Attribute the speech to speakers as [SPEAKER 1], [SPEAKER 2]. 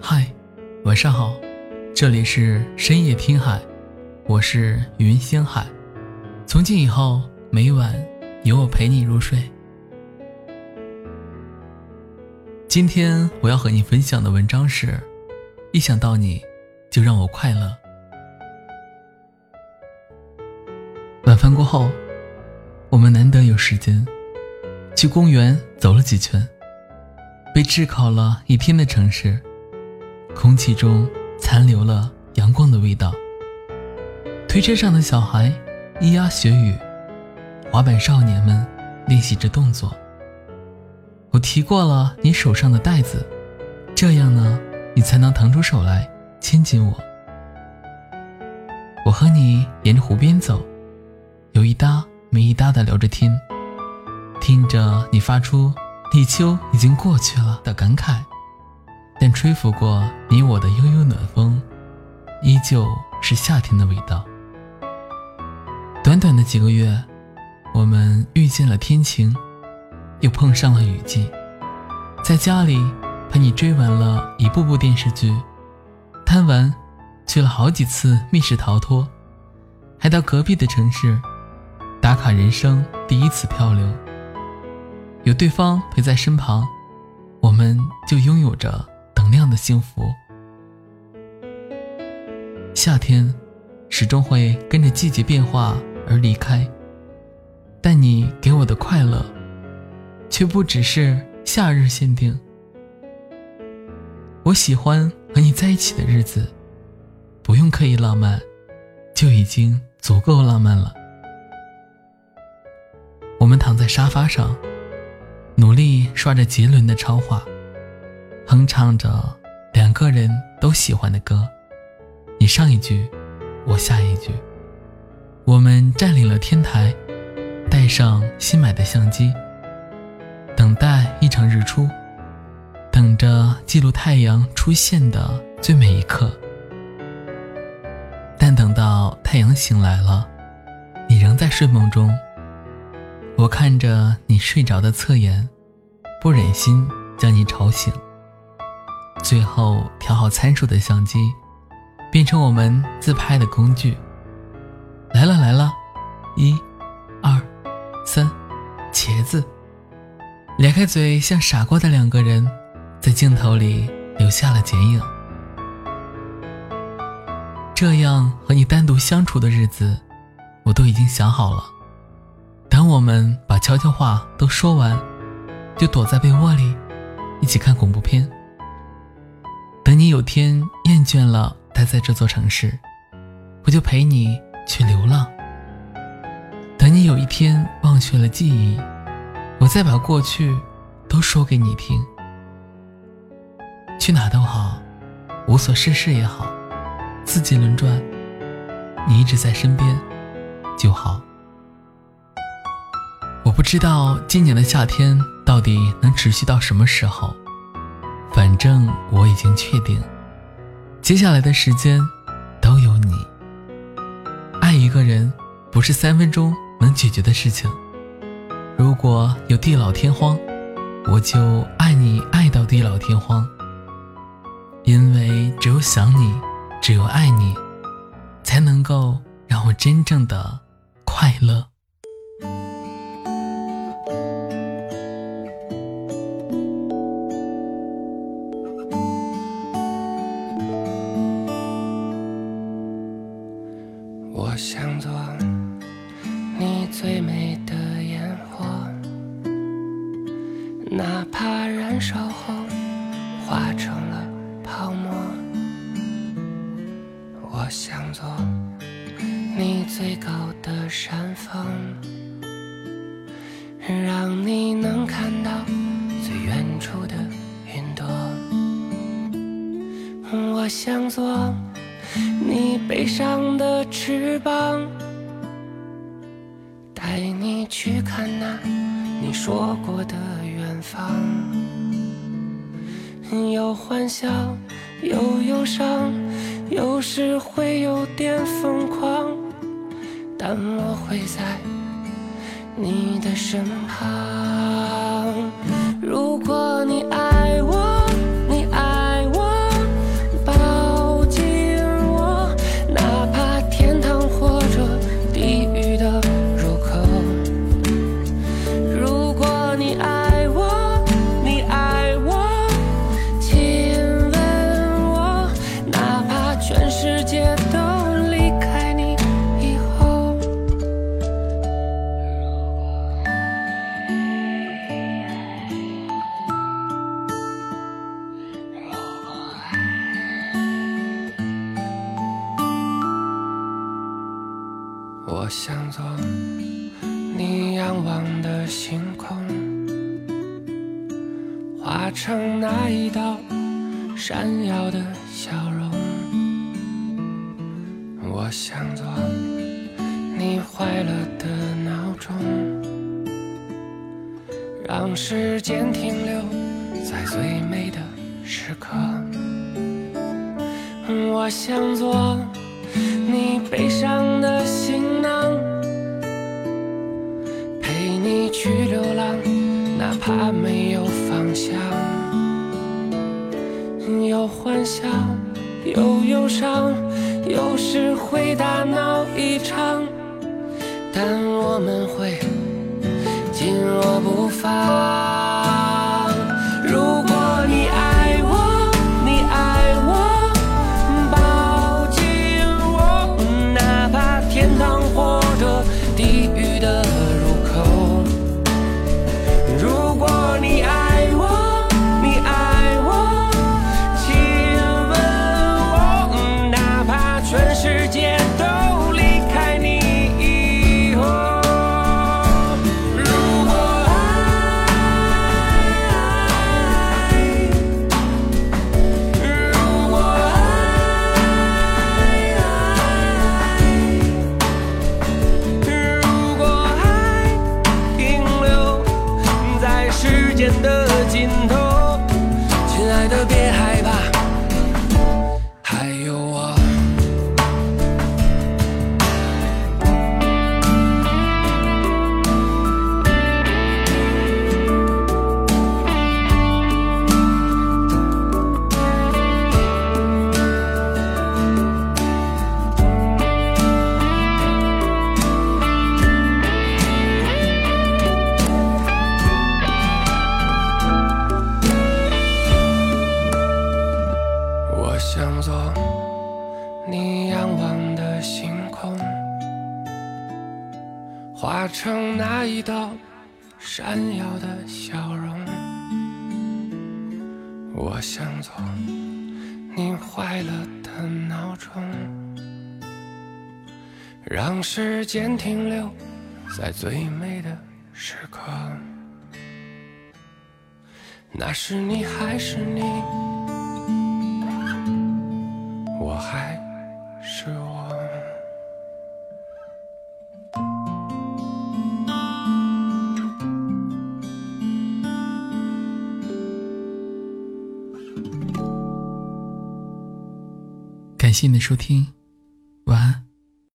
[SPEAKER 1] 嗨，晚上好，这里是深夜听海，我是云星海。从今以后，每晚有我陪你入睡。今天我要和你分享的文章是：一想到你，就让我快乐。晚饭过后，我们难得有时间，去公园走了几圈。被炙烤了一天的城市。空气中残留了阳光的味道。推车上的小孩咿呀学语，滑板少年们练习着动作。我提过了你手上的袋子，这样呢，你才能腾出手来亲近我。我和你沿着湖边走，有一搭没一搭的聊着天，听着你发出“立秋已经过去了”的感慨。但吹拂过你我的悠悠暖风，依旧是夏天的味道。短短的几个月，我们遇见了天晴，又碰上了雨季。在家里陪你追完了一部部电视剧，贪玩，去了好几次密室逃脱，还到隔壁的城市打卡人生第一次漂流。有对方陪在身旁，我们就拥有着。那样的幸福。夏天始终会跟着季节变化而离开，但你给我的快乐，却不只是夏日限定。我喜欢和你在一起的日子，不用刻意浪漫，就已经足够浪漫了。我们躺在沙发上，努力刷着杰伦的超话。哼唱着两个人都喜欢的歌，你上一句，我下一句。我们占领了天台，带上新买的相机，等待一场日出，等着记录太阳出现的最美一刻。但等到太阳醒来了，你仍在睡梦中。我看着你睡着的侧颜，不忍心将你吵醒。最后调好参数的相机，变成我们自拍的工具。来了来了，一、二、三，茄子。咧开嘴像傻瓜的两个人，在镜头里留下了剪影。这样和你单独相处的日子，我都已经想好了。等我们把悄悄话都说完，就躲在被窝里，一起看恐怖片。等你有天厌倦了待在这座城市，我就陪你去流浪。等你有一天忘却了记忆，我再把过去都说给你听。去哪都好，无所事事也好，四季轮转，你一直在身边就好。我不知道今年的夏天到底能持续到什么时候。反正我已经确定，接下来的时间都有你。爱一个人不是三分钟能解决的事情。如果有地老天荒，我就爱你爱到地老天荒。因为只有想你，只有爱你，才能够让我真正的快乐。
[SPEAKER 2] 我想做你最美的烟火，哪怕燃烧后化成了泡沫。我想做你最高的山峰，让你能看到最远处的云朵。我想做。你背上的翅膀，带你去看那你说过的远方。有欢笑，有忧伤，有时会有点疯狂，但我会在你的身旁。如果你爱你仰望的星空，化成那一道闪耀的笑容。我想做你快乐的闹钟，让时间停留在最美的时刻。我想做你背上的行囊，去流浪，哪怕没有方向。有欢笑，有忧伤，有时会大闹一场，但我们会紧握不放。特，别害做你仰望的星空，化成那一道闪耀的笑容。我想做你坏了的闹钟，让时间停留在最美的时刻。那是你还是你？我还是我。
[SPEAKER 1] 感谢你的收听，